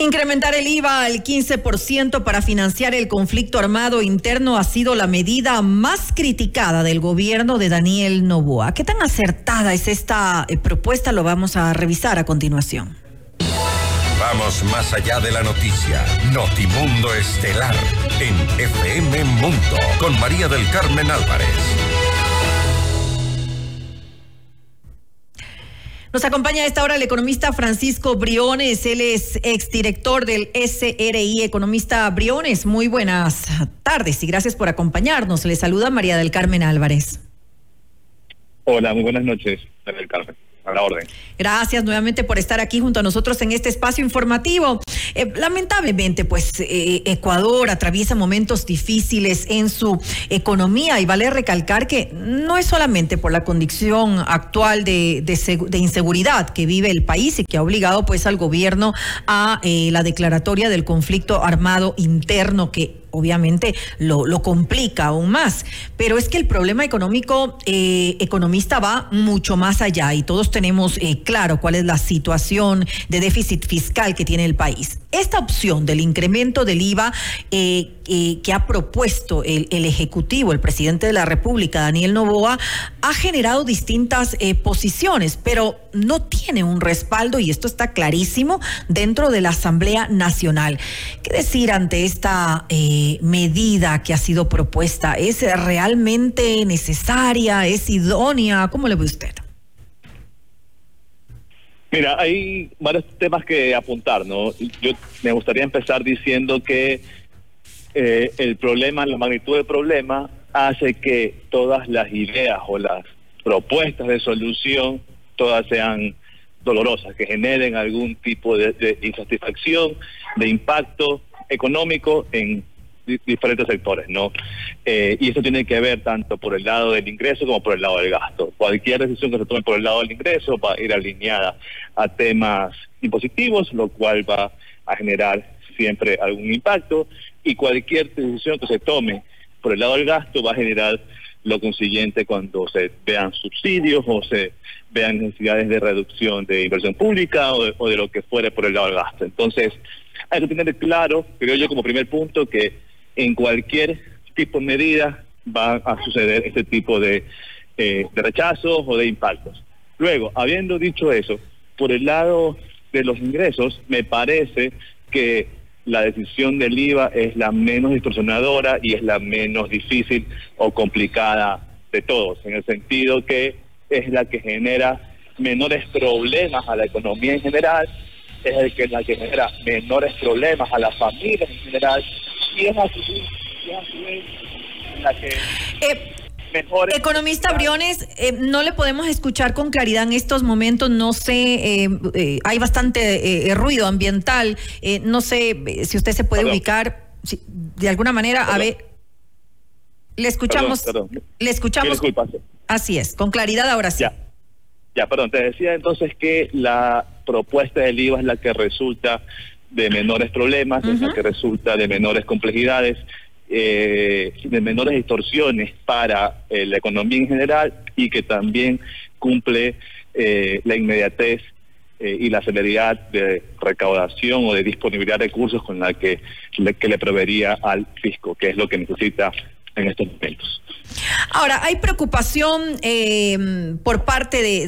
Incrementar el IVA al 15% para financiar el conflicto armado interno ha sido la medida más criticada del gobierno de Daniel Novoa. ¿Qué tan acertada es esta eh, propuesta? Lo vamos a revisar a continuación. Vamos más allá de la noticia. Notimundo Estelar en FM Mundo con María del Carmen Álvarez. Nos acompaña a esta hora el economista Francisco Briones. Él es exdirector del SRI. Economista Briones, muy buenas tardes y gracias por acompañarnos. Le saluda María del Carmen Álvarez. Hola, muy buenas noches, María del Carmen orden. Gracias nuevamente por estar aquí junto a nosotros en este espacio informativo. Eh, lamentablemente, pues eh, Ecuador atraviesa momentos difíciles en su economía y vale recalcar que no es solamente por la condición actual de, de, inseguridad que vive el país y que ha obligado pues al gobierno a eh, la declaratoria del conflicto armado interno que obviamente lo, lo, complica aún más. Pero es que el problema económico, eh, economista, va mucho más allá y todos tenemos eh, claro cuál es la situación de déficit fiscal que tiene el país. Esta opción del incremento del IVA eh, que ha propuesto el, Ejecutivo, el presidente de la República, Daniel Novoa, ha generado distintas posiciones, pero no tiene un respaldo, y esto está clarísimo, dentro de la Asamblea Nacional. ¿Qué decir ante esta medida que ha sido propuesta? ¿Es realmente necesaria? ¿Es idónea? ¿Cómo le ve usted? Mira, hay varios temas que apuntar, ¿no? Yo me gustaría empezar diciendo que eh, el problema, la magnitud del problema, hace que todas las ideas o las propuestas de solución, todas sean dolorosas, que generen algún tipo de insatisfacción, de impacto económico en diferentes sectores, ¿no? Eh, y eso tiene que ver tanto por el lado del ingreso como por el lado del gasto. Cualquier decisión que se tome por el lado del ingreso va a ir alineada a temas impositivos, lo cual va a generar siempre algún impacto, y cualquier decisión que se tome por el lado del gasto va a generar lo consiguiente cuando se vean subsidios o se vean necesidades de reducción de inversión pública o de, o de lo que fuere por el lado del gasto. Entonces, hay que tener claro, creo yo como primer punto, que en cualquier tipo de medida va a suceder este tipo de, eh, de rechazos o de impactos. Luego, habiendo dicho eso, por el lado de los ingresos, me parece que la decisión del IVA es la menos distorsionadora y es la menos difícil o complicada de todos, en el sentido que es la que genera menores problemas a la economía en general, es la que genera menores problemas a las familias en general eh, Economista Briones, eh, no le podemos escuchar con claridad en estos momentos. No sé, eh, hay bastante ruido ambiental. no sé si usted se puede ubicar de alguna manera. A ver, le escuchamos. Le escuchamos. Así es, con claridad ahora sí. Ya. ya, perdón. Te decía entonces que la propuesta del IVA es la que resulta de menores problemas, que resulta de menores complejidades, eh, de menores distorsiones para eh, la economía en general y que también cumple eh, la inmediatez y la celeridad de recaudación o de disponibilidad de recursos con la que le, que le proveería al fisco, que es lo que necesita en estos momentos. Ahora, hay preocupación eh, por parte de,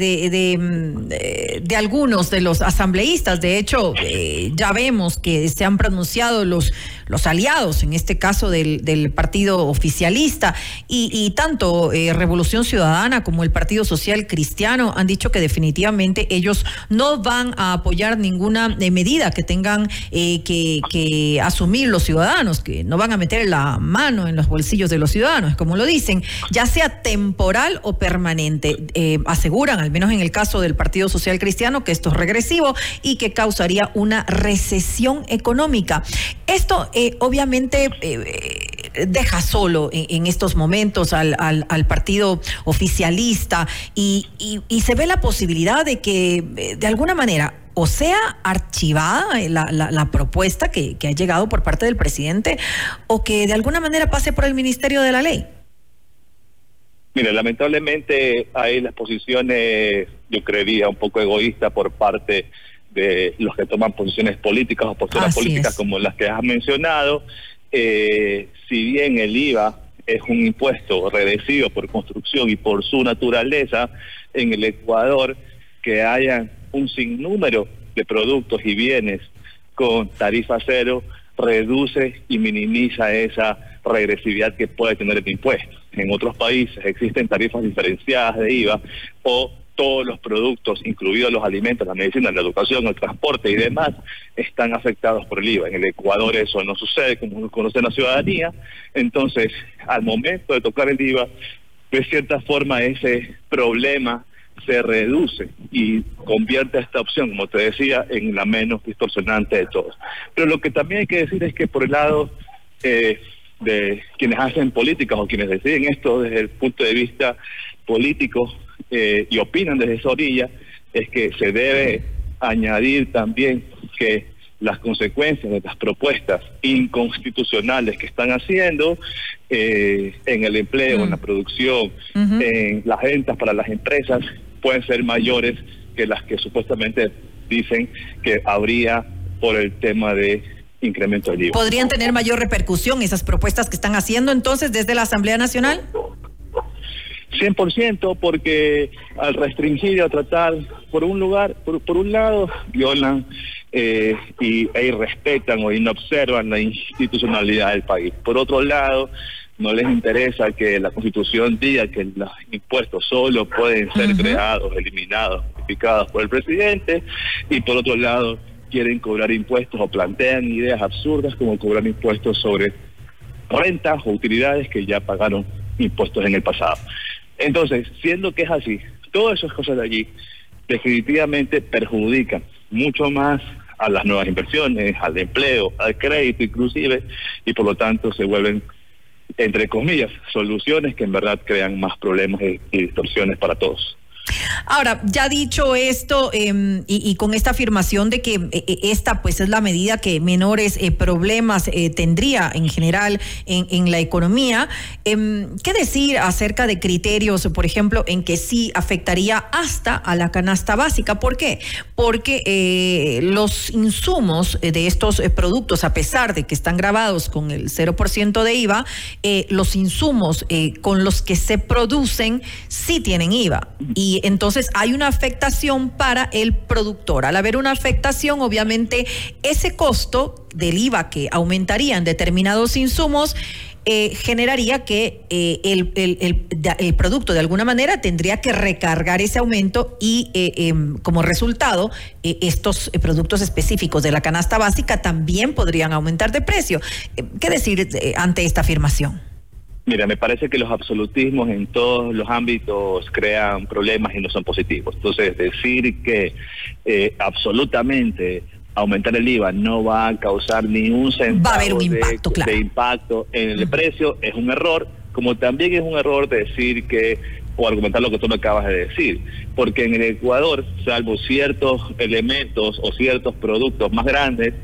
de, algunos de los asambleístas. De hecho, eh, ya vemos que se han pronunciado los, los aliados, en este caso del, partido oficialista, y, tanto eh, Revolución Ciudadana como el Partido Social Cristiano han dicho que definitivamente ellos no van a apoyar ninguna medida que tengan que, que asumir los ciudadanos, que no van a meter la mano en los bolsillos de los ciudadanos, como lo dicen ya sea temporal o permanente. Eh, aseguran, al menos en el caso del Partido Social Cristiano, que esto es regresivo y que causaría una recesión económica. Esto eh, obviamente eh, deja solo en, estos momentos al, partido oficialista y, se ve la posibilidad de que de alguna manera o sea archivada la, propuesta que, que, ha llegado por parte del presidente o que de alguna manera pase por el Ministerio de la Ley. Mire, lamentablemente hay las posiciones, yo creería, un poco egoístas por parte de los que toman posiciones políticas o posturas políticas como las que has mencionado. Eh, si bien el IVA es un impuesto regresivo por construcción y por su naturaleza, en el Ecuador que haya un sinnúmero de productos y bienes con tarifa cero reduce y minimiza esa regresividad que puede tener el impuesto. En otros países existen tarifas diferenciadas de IVA o todos los productos, incluidos los alimentos, la medicina, la educación, el transporte y demás, están afectados por el IVA. En el Ecuador eso no sucede, como conoce la ciudadanía. Entonces, al momento de tocar el IVA, de cierta forma ese problema se reduce y convierte esta opción, como te decía, en la menos distorsionante de todos. Pero lo que también hay que decir es que por el lado eh, de quienes hacen políticas o quienes deciden esto desde el punto de vista político eh, y opinan desde esa orilla, es que se debe añadir también que las consecuencias de estas propuestas inconstitucionales que están haciendo eh, en el empleo, en la mm. producción, en las ventas para las empresas, pueden ser mayores que las que supuestamente dicen que habría por el tema de incremento del IVA. ¿Podrían tener mayor repercusión esas propuestas que están haciendo entonces desde la Asamblea Nacional? 100% porque al restringir a tratar por un lugar, por, por un lado, violan eh, y, e irrespetan o inobservan la institucionalidad del país. Por otro lado, no les interesa que la Constitución diga que los impuestos solo pueden ser creados, eliminados, modificados por el presidente, y por otro lado quieren cobrar impuestos o plantean ideas absurdas como cobrar impuestos sobre rentas o utilidades que ya pagaron impuestos en el pasado. Entonces, siendo que es así, todas esas cosas de allí definitivamente perjudican mucho más a las nuevas inversiones, al empleo, al crédito inclusive, y por lo tanto se vuelven entre comillas, soluciones que en verdad crean más problemas y, distorsiones para todos. Ahora, ya dicho esto em, y, con esta afirmación de que eh, eh, esta pues es la medida que menores eh, problemas tendría en general en, la economía, em, ¿qué decir acerca de criterios, por ejemplo, en que sí afectaría hasta a la canasta básica? ¿Por qué? Porque los insumos de estos productos, a pesar de que están grabados con el 0% de IVA, los insumos con los que se producen sí tienen IVA. Y entonces hay una afectación para el productor. Al haber una afectación, obviamente ese costo del IVA que aumentaría en determinados insumos, eh, generaría que eh, el, producto de alguna manera tendría que recargar ese aumento y eh, em, como resultado estos productos específicos de la canasta básica también podrían aumentar de precio. ¿Qué decir ante esta afirmación? Mira, me parece que los absolutismos en todos los ámbitos crean problemas y no son positivos. Entonces, decir que eh, absolutamente aumentar el IVA no va a causar ni un centavo de, impacto en el precio. Es un error, como también es un error decir que o argumentar lo que tú me acabas de decir, porque en el Ecuador, salvo ciertos elementos o ciertos productos más grandes,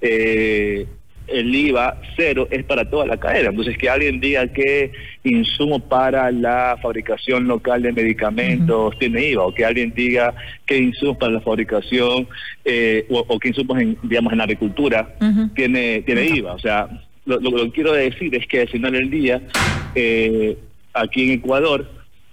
eh, el IVA cero es para toda la cadena. Entonces, que alguien diga que insumo para la fabricación local de medicamentos tiene IVA, o que alguien diga que insumos para la fabricación eh, o, que insumos en, digamos, en agricultura tiene, tiene IVA. O sea, lo, que quiero decir es que al final del día, eh, aquí en Ecuador,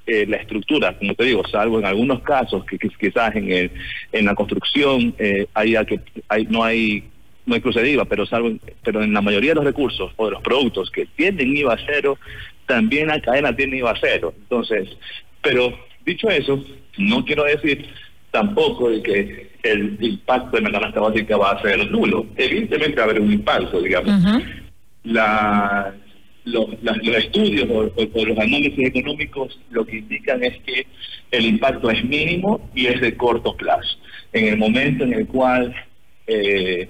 eh, la estructura, como te digo, salvo en algunos casos que, quizás en, el, en la construcción eh, que hay, no hay no hay cruce de IVA, pero, salvo, pero en la mayoría de los recursos o de los productos que tienen IVA cero, también la cadena tiene IVA cero. Entonces, pero dicho eso, no quiero decir tampoco de que el impacto de la canasta básica va a ser nulo. Evidentemente va a haber un impacto, digamos. la, los, estudios o, los análisis económicos lo que indican es que el impacto es mínimo y es de corto plazo. En el momento en el cual eh,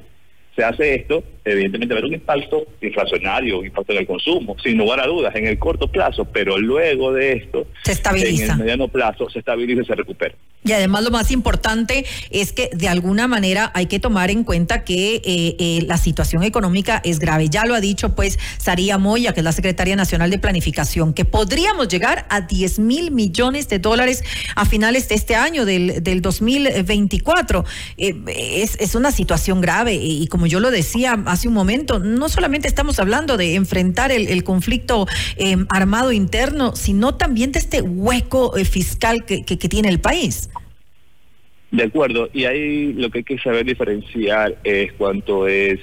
se hace esto, evidentemente va a haber un impacto inflacionario, un impacto en el consumo, sin lugar a dudas, en el corto plazo, pero luego de esto, se estabiliza. en el mediano plazo, se estabiliza y se recupera. Y además lo más importante es que de alguna manera hay que tomar en cuenta que eh, eh, la situación económica es grave. Ya lo ha dicho pues Saría Moya, que es la secretaria nacional de planificación, que podríamos llegar a 10 mil millones de dólares a finales de este año, del, del 2024. Eh, es, es una situación grave y como yo lo decía hace un momento, no solamente estamos hablando de enfrentar el, conflicto armado interno, sino también de este hueco fiscal que tiene el país. De acuerdo, y ahí lo que hay que saber diferenciar es cuánto es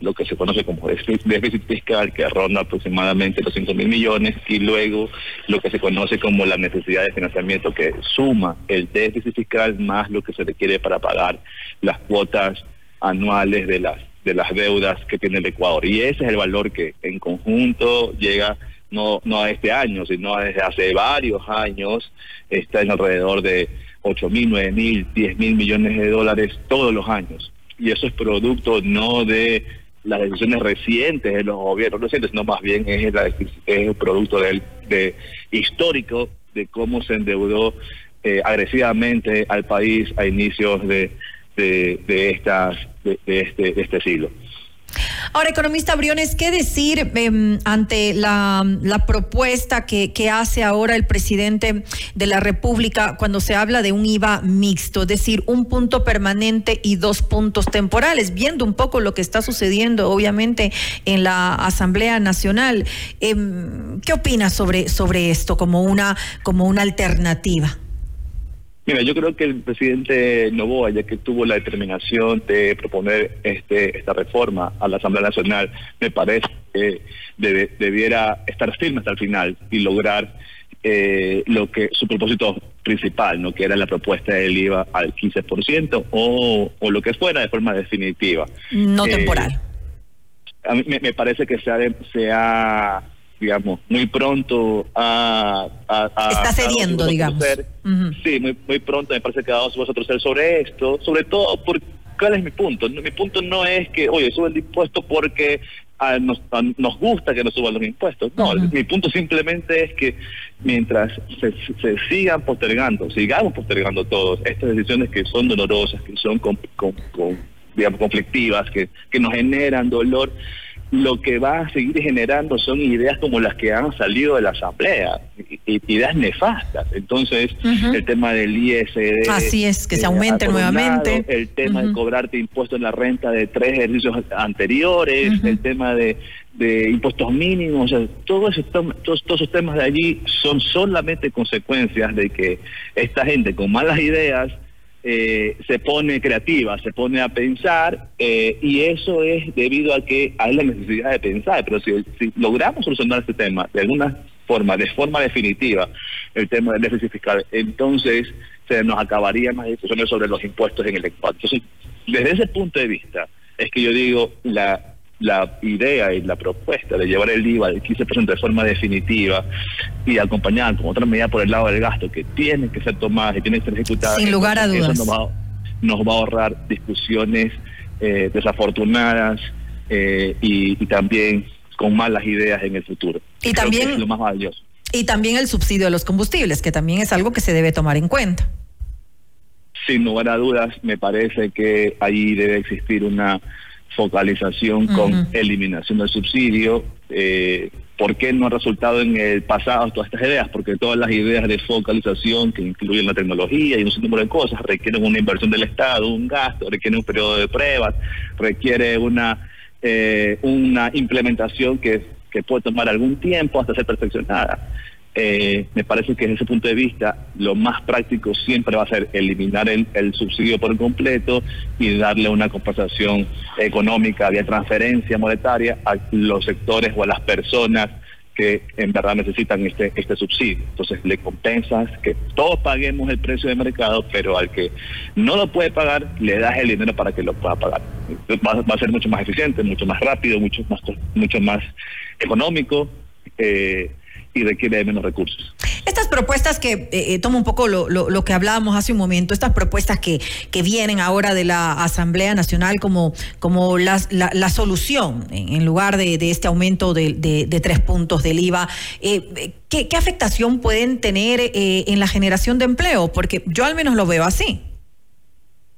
lo que se conoce como déficit fiscal, que ronda aproximadamente los 5 mil millones, y luego lo que se conoce como la necesidad de financiamiento, que suma el déficit fiscal más lo que se requiere para pagar las cuotas anuales de las de las deudas que tiene el Ecuador. Y ese es el valor que en conjunto llega no, no a este año, sino desde hace varios años, está en alrededor de 8 mil, 9 mil, 10 mil millones de dólares todos los años. Y eso es producto no de las decisiones recientes de los gobiernos recientes, sino más bien es, el producto del, de, histórico de cómo se endeudó eh, agresivamente al país a inicios de, de, de estas, de, este, de este siglo. Ahora, economista Briones, ¿qué decir em, ante la, propuesta que, hace ahora el presidente de la República cuando se habla de un IVA mixto, es decir, un punto permanente y dos puntos temporales, viendo un poco lo que está sucediendo, obviamente, en la Asamblea Nacional? Em, ¿Qué opinas sobre, sobre esto como una, como una alternativa? Mira, yo creo que el presidente Novoa, ya que tuvo la determinación de proponer este esta reforma a la Asamblea Nacional, me parece que debiera estar firme hasta el final y lograr eh, lo que su propósito principal, no que era la propuesta del IVA al 15% o, o lo que fuera de forma definitiva. No eh, temporal. A mí me, parece que sea, sea digamos, muy pronto a... Está cediendo, digamos. Sí, muy, muy pronto me parece que vamos a torcer sobre esto, sobre todo porque, ¿cuál es mi punto? Mi punto no es que, oye, sube el impuesto porque nos, nos gusta que nos suban los impuestos. No, mi punto simplemente es que mientras se, sigan postergando, sigamos postergando todos estas decisiones que son dolorosas, que son con, digamos, conflictivas, que, que nos generan dolor, lo que va a seguir generando son ideas como las que han salido de la Asamblea, ideas nefastas. Entonces, el tema del ISD. Así es, que se aumente nuevamente. el tema de cobrarte impuestos en la renta de tres ejercicios anteriores, el tema de, impuestos mínimos, o sea, todo todos, todos esos temas de allí son solamente consecuencias de que esta gente con malas ideas eh, se pone creativa, se pone a pensar eh, y eso es debido a que hay la necesidad de pensar. Pero si, logramos solucionar este tema de alguna forma, de forma definitiva, el tema del déficit fiscal, entonces se nos acabarían las discusiones sobre los impuestos en el Ecuador. Entonces, desde ese punto de vista, es que yo digo, la la idea y la propuesta de llevar el IVA del 15% de forma definitiva y acompañar con otra medida por el lado del gasto que tiene que ser tomada y tiene que ser ejecutada. Sin lugar a dudas. nos, va, a ahorrar discusiones eh, desafortunadas eh, y, también con malas ideas en el futuro. Y también lo más valioso. Y también el subsidio de los combustibles, que también es algo que se debe tomar en cuenta. Sin lugar a dudas, me parece que ahí debe existir una focalización con eliminación del subsidio. Eh, ¿Por qué no ha resultado en el pasado todas estas ideas? Porque todas las ideas de focalización que incluyen la tecnología y un número de cosas requieren una inversión del Estado, un gasto, requiere un periodo de pruebas, requiere una, eh, una implementación que, que puede tomar algún tiempo hasta ser perfeccionada. Eh, me parece que desde ese punto de vista lo más práctico siempre va a ser eliminar el, subsidio por completo y darle una compensación económica vía transferencia monetaria a los sectores o a las personas que en verdad necesitan este, este subsidio. Entonces le compensas que todos paguemos el precio de mercado, pero al que no lo puede pagar, le das el dinero para que lo pueda pagar. Va, a ser mucho más eficiente, mucho más rápido, mucho más, mucho más económico. Eh, y requiere de menos recursos. Estas propuestas que, eh, eh, tomo un poco lo, lo, que hablábamos hace un momento, estas propuestas que, que vienen ahora de la Asamblea Nacional como, como la, la, solución en, lugar de, de, este aumento de, de, tres puntos del IVA, eh, ¿qué, ¿qué, afectación pueden tener en la generación de empleo? Porque yo al menos lo veo así.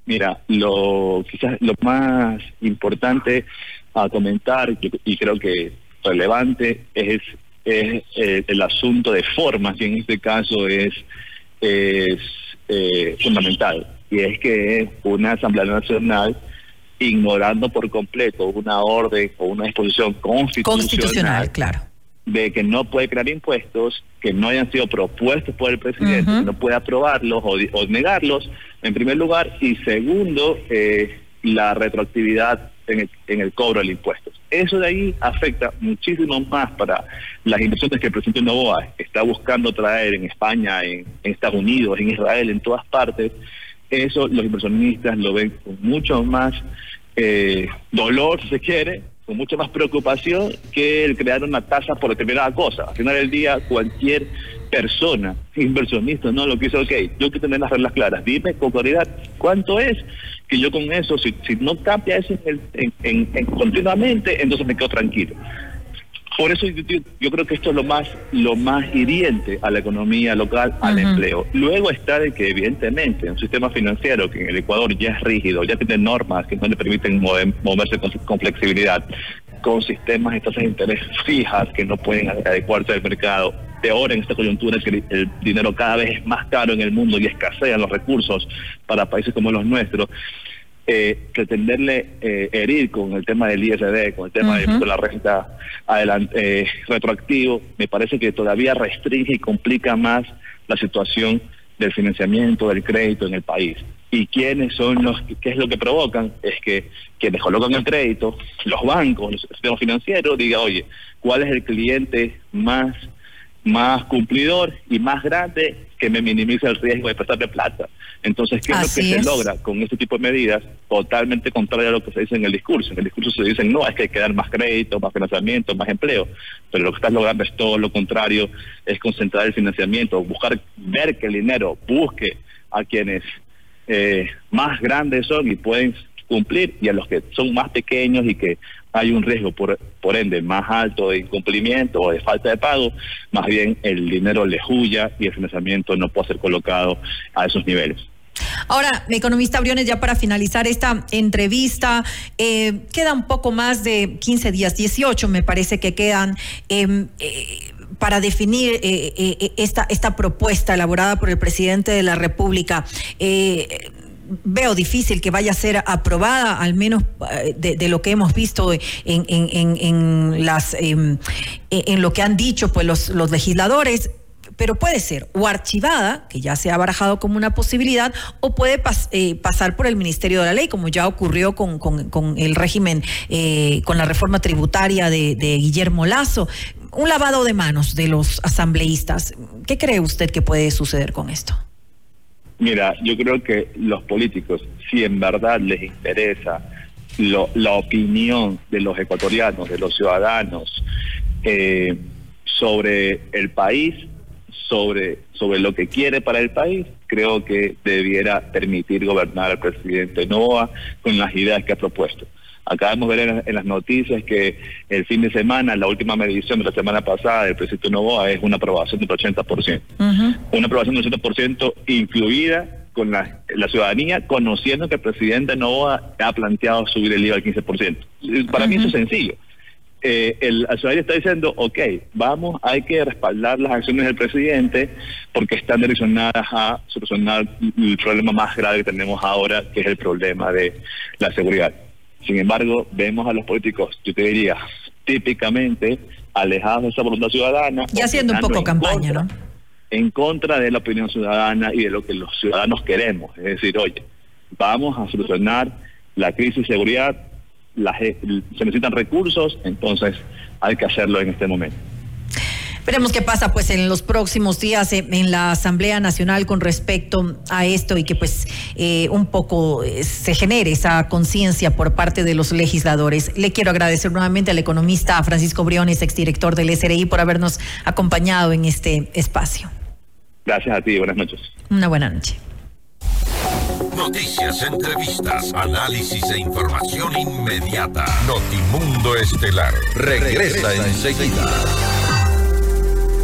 Mira, lo quizás lo más importante a comentar y creo que relevante es, es eh, el asunto de formas y en este caso es, es eh, fundamental y es que una Asamblea Nacional ignorando por completo una orden o una disposición constitucional, claro de que no puede crear impuestos que no hayan sido propuestos por el presidente, que no puede aprobarlos o, negarlos, en primer lugar, y segundo, eh, la retroactividad en el, en el cobro del impuesto. Eso de ahí afecta muchísimo más para las inversiones que el presidente Novoa está buscando traer en España, en, Estados Unidos, en Israel, en todas partes. Eso los inversionistas lo ven con mucho más eh, dolor, si se quiere, con mucha más preocupación que el crear una tasa por determinada cosa. Al final del día, cualquier persona, inversionista, no lo que hizo, ok, yo quiero tener las reglas claras, dime con claridad cuánto es, que yo con eso, si, si no cambia eso en, continuamente, entonces me quedo tranquilo. Por eso yo, creo que esto es lo más, lo más hiriente a la economía local, al empleo. Luego está de que evidentemente un sistema financiero que en el Ecuador ya es rígido, ya tiene normas que no le permiten moverse con, flexibilidad, con sistemas de tasas de interés fijas que no pueden adecuarse al mercado. Peor en esta coyuntura es que el dinero cada vez es más caro en el mundo y escasean los recursos para países como los nuestros eh, pretenderle eh, herir con el tema del ISD, con el tema de la renta adelante, eh, retroactivo, me parece que todavía restringe y complica más la situación del financiamiento, del crédito en el país. ¿Y quiénes son los, qué es lo que provocan? Es que quienes colocan el crédito, los bancos, los sistemas financieros, diga, oye, ¿cuál es el cliente más más cumplidor y más grande que me minimice el riesgo de prestarle plata. Entonces, ¿qué es lo que se logra con este tipo de medidas? Totalmente contrario a lo que se dice en el discurso. En el discurso se dice, no, es que hay que dar más crédito, más financiamiento, más empleo. Pero lo que estás logrando es todo lo contrario, es concentrar el financiamiento, buscar, ver que el dinero busque a quienes eh, más grandes son y pueden cumplir y a los que son más pequeños y que hay un riesgo por, por ende más alto de incumplimiento o de falta de pago, más bien el dinero le huya y el financiamiento no puede ser colocado a esos niveles. Ahora, economista Briones, ya para finalizar esta entrevista, eh, queda un poco más de 15 días, 18 me parece que quedan. Em, eh, para definir eh, esta, esta propuesta elaborada por el presidente de la República veo difícil que vaya a ser aprobada, al menos eh, de, lo que hemos visto en, en, em, en, lo que han dicho pues los, los legisladores pero puede ser o archivada, que ya se ha barajado como una posibilidad, o puede eh, pasar por el Ministerio de la Ley, como ya ocurrió con, con, el régimen, eh, con la reforma tributaria de, Guillermo Lazo. Un lavado de manos de los asambleístas. ¿Qué cree usted que puede suceder con esto? Mira, yo creo que los políticos, si en verdad les interesa la opinión de los ecuatorianos, de los ciudadanos, eh, sobre el país, sobre, sobre lo que quiere para el país, creo que debiera permitir gobernar al presidente Novoa con las ideas que ha propuesto. Acabamos de ver en, las noticias que el fin de semana, la última medición de la semana pasada del presidente Novoa es una aprobación del 80%. Una aprobación del 80% incluida con la, ciudadanía, conociendo que el presidente Novoa ha planteado subir el IVA al 15%. Para mí eso es sencillo. Eh, el, la ciudadanía está diciendo, ok, vamos, hay que respaldar las acciones del presidente porque están direccionadas a solucionar el problema más grave que tenemos ahora, que es el problema de la seguridad. Sin embargo, vemos a los políticos, yo te diría, típicamente alejados de esa voluntad ciudadana. Y haciendo un poco campaña, ¿no? En contra de la opinión ciudadana y de lo que los ciudadanos queremos. Es decir, oye, vamos a solucionar la crisis de seguridad, se necesitan recursos, entonces hay que hacerlo en este momento. Veremos qué pasa pues en los próximos días en la Asamblea Nacional con respecto a esto y que pues eh, un poco eh, se genere esa conciencia por parte de los legisladores. Le quiero agradecer nuevamente al economista Francisco Briones, exdirector del SRI, por habernos acompañado en este espacio. Gracias a ti, buenas noches. Una buena noche. Noticias, entrevistas, análisis e información inmediata. Notimundo Estelar regresa enseguida.